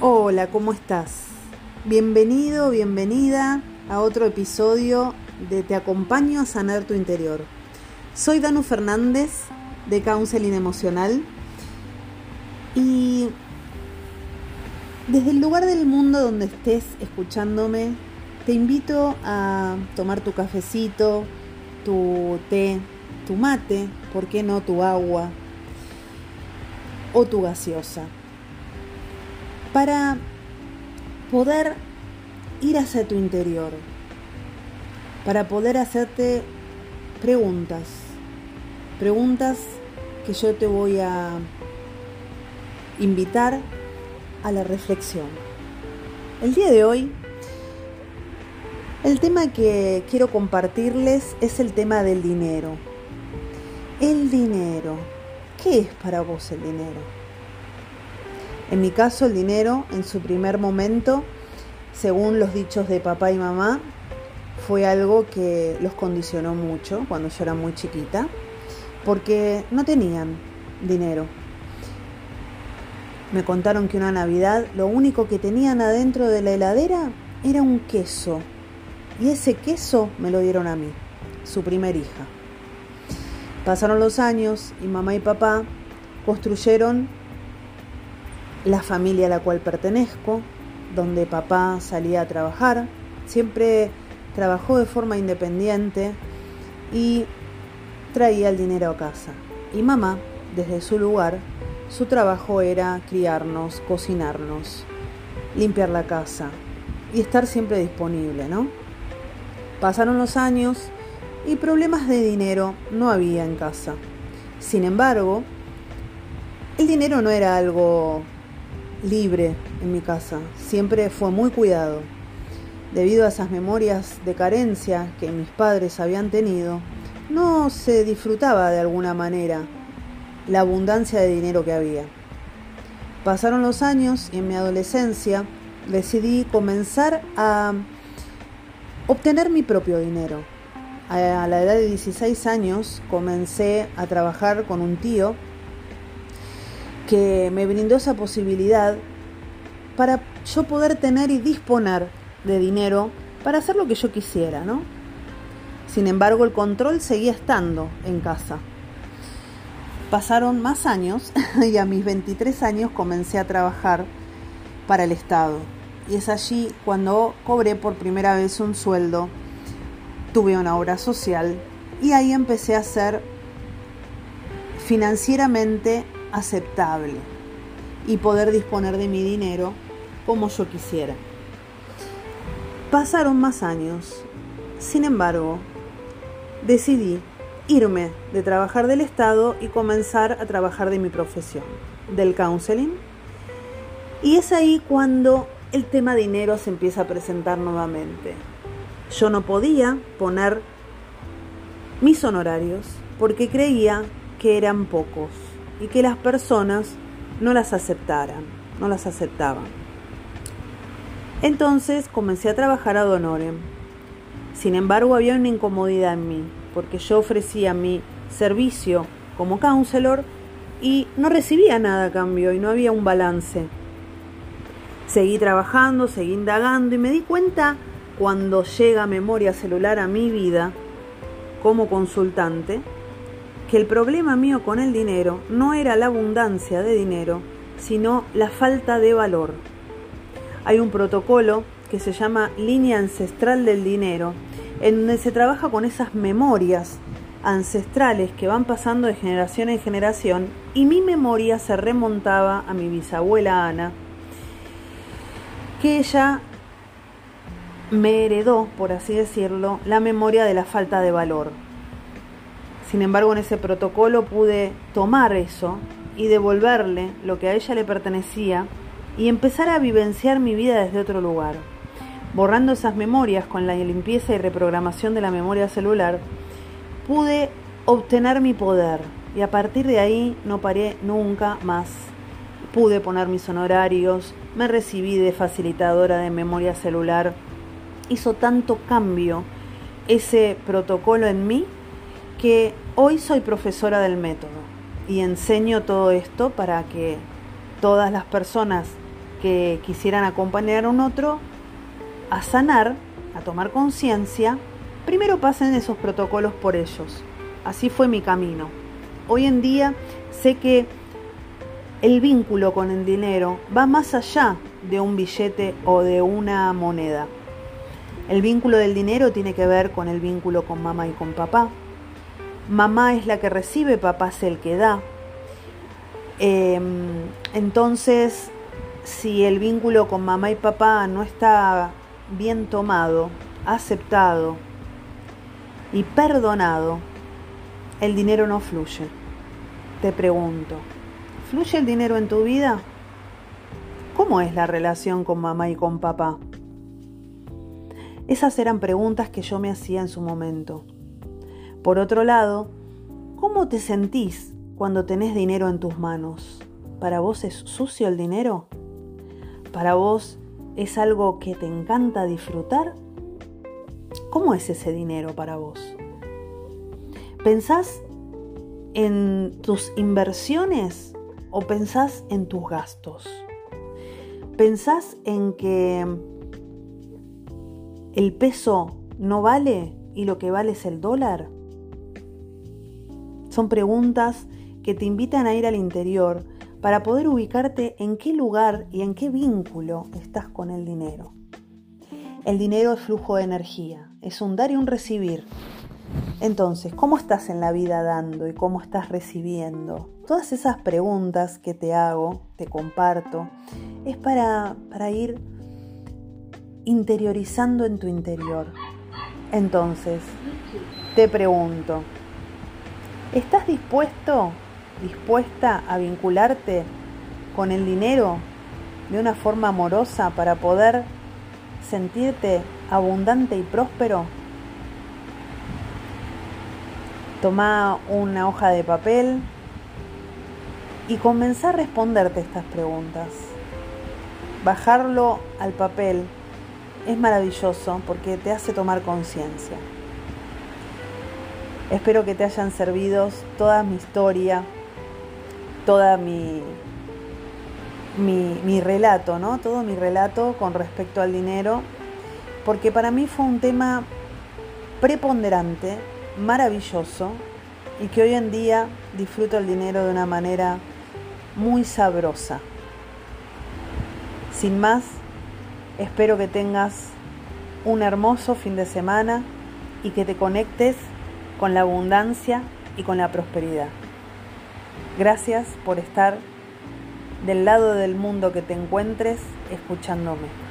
Hola, ¿cómo estás? Bienvenido, bienvenida a otro episodio de Te acompaño a sanar tu interior. Soy Danu Fernández de Counseling Emocional y desde el lugar del mundo donde estés escuchándome, te invito a tomar tu cafecito, tu té, tu mate, ¿por qué no tu agua o tu gaseosa? Para poder ir hacia tu interior, para poder hacerte preguntas, preguntas que yo te voy a invitar a la reflexión. El día de hoy, el tema que quiero compartirles es el tema del dinero. El dinero. ¿Qué es para vos el dinero? En mi caso, el dinero, en su primer momento, según los dichos de papá y mamá, fue algo que los condicionó mucho cuando yo era muy chiquita, porque no tenían dinero. Me contaron que una Navidad lo único que tenían adentro de la heladera era un queso. Y ese queso me lo dieron a mí, su primer hija. Pasaron los años y mamá y papá construyeron la familia a la cual pertenezco, donde papá salía a trabajar, siempre trabajó de forma independiente y traía el dinero a casa. Y mamá, desde su lugar, su trabajo era criarnos, cocinarnos, limpiar la casa y estar siempre disponible, ¿no? Pasaron los años y problemas de dinero no había en casa. Sin embargo, el dinero no era algo libre en mi casa, siempre fue muy cuidado. Debido a esas memorias de carencia que mis padres habían tenido, no se disfrutaba de alguna manera la abundancia de dinero que había. Pasaron los años y en mi adolescencia decidí comenzar a obtener mi propio dinero. A la edad de 16 años comencé a trabajar con un tío que me brindó esa posibilidad para yo poder tener y disponer de dinero para hacer lo que yo quisiera, ¿no? Sin embargo, el control seguía estando en casa. Pasaron más años y a mis 23 años comencé a trabajar para el Estado. Y es allí cuando cobré por primera vez un sueldo, tuve una obra social y ahí empecé a ser financieramente aceptable y poder disponer de mi dinero como yo quisiera. Pasaron más años. Sin embargo, decidí irme de trabajar del Estado y comenzar a trabajar de mi profesión, del counseling. Y es ahí cuando el tema dinero se empieza a presentar nuevamente. Yo no podía poner mis honorarios porque creía que eran pocos y que las personas no las aceptaran, no las aceptaban. Entonces comencé a trabajar a Donorem. Sin embargo, había una incomodidad en mí, porque yo ofrecía mi servicio como counselor y no recibía nada a cambio y no había un balance. Seguí trabajando, seguí indagando y me di cuenta cuando llega memoria celular a mi vida como consultante que el problema mío con el dinero no era la abundancia de dinero, sino la falta de valor. Hay un protocolo que se llama línea ancestral del dinero, en donde se trabaja con esas memorias ancestrales que van pasando de generación en generación y mi memoria se remontaba a mi bisabuela Ana, que ella me heredó, por así decirlo, la memoria de la falta de valor. Sin embargo, en ese protocolo pude tomar eso y devolverle lo que a ella le pertenecía y empezar a vivenciar mi vida desde otro lugar. Borrando esas memorias con la limpieza y reprogramación de la memoria celular, pude obtener mi poder y a partir de ahí no paré nunca más. Pude poner mis honorarios, me recibí de facilitadora de memoria celular. Hizo tanto cambio ese protocolo en mí que hoy soy profesora del método y enseño todo esto para que todas las personas que quisieran acompañar a un otro a sanar, a tomar conciencia, primero pasen esos protocolos por ellos. Así fue mi camino. Hoy en día sé que el vínculo con el dinero va más allá de un billete o de una moneda. El vínculo del dinero tiene que ver con el vínculo con mamá y con papá. Mamá es la que recibe, papá es el que da. Em, entonces, si el vínculo con mamá y papá no está bien tomado, aceptado y perdonado, el dinero no fluye. Te pregunto, ¿fluye el dinero en tu vida? ¿Cómo es la relación con mamá y con papá? Esas eran preguntas que yo me hacía en su momento. Por otro lado, ¿cómo te sentís cuando tenés dinero en tus manos? ¿Para vos es sucio el dinero? ¿Para vos ¿Es algo que te encanta disfrutar? ¿Cómo es ese dinero para vos? ¿Pensás en tus inversiones o pensás en tus gastos? ¿Pensás en que el peso no vale y lo que vale es el dólar? Son preguntas que te invitan a ir al interior para poder ubicarte en qué lugar y en qué vínculo estás con el dinero. El dinero es flujo de energía, es un dar y un recibir. Entonces, ¿cómo estás en la vida dando y cómo estás recibiendo? Todas esas preguntas que te hago, te comparto, es para, para ir interiorizando en tu interior. Entonces, te pregunto, ¿estás dispuesto dispuesta a vincularte con el dinero de una forma amorosa para poder sentirte abundante y próspero? Toma una hoja de papel y comenzar a responderte estas preguntas. Bajarlo al papel es maravilloso porque te hace tomar conciencia. Espero que te hayan servido toda mi historia, toda mi, mi, relato, ¿no? Todo mi relato con respecto al dinero, porque para mí fue un tema preponderante, maravilloso, y que hoy en día disfruto el dinero de una manera muy sabrosa. Sin más, espero que tengas un hermoso fin de semana y que te conectes con la abundancia y con la prosperidad. Gracias por estar del lado del mundo que te encuentres escuchándome.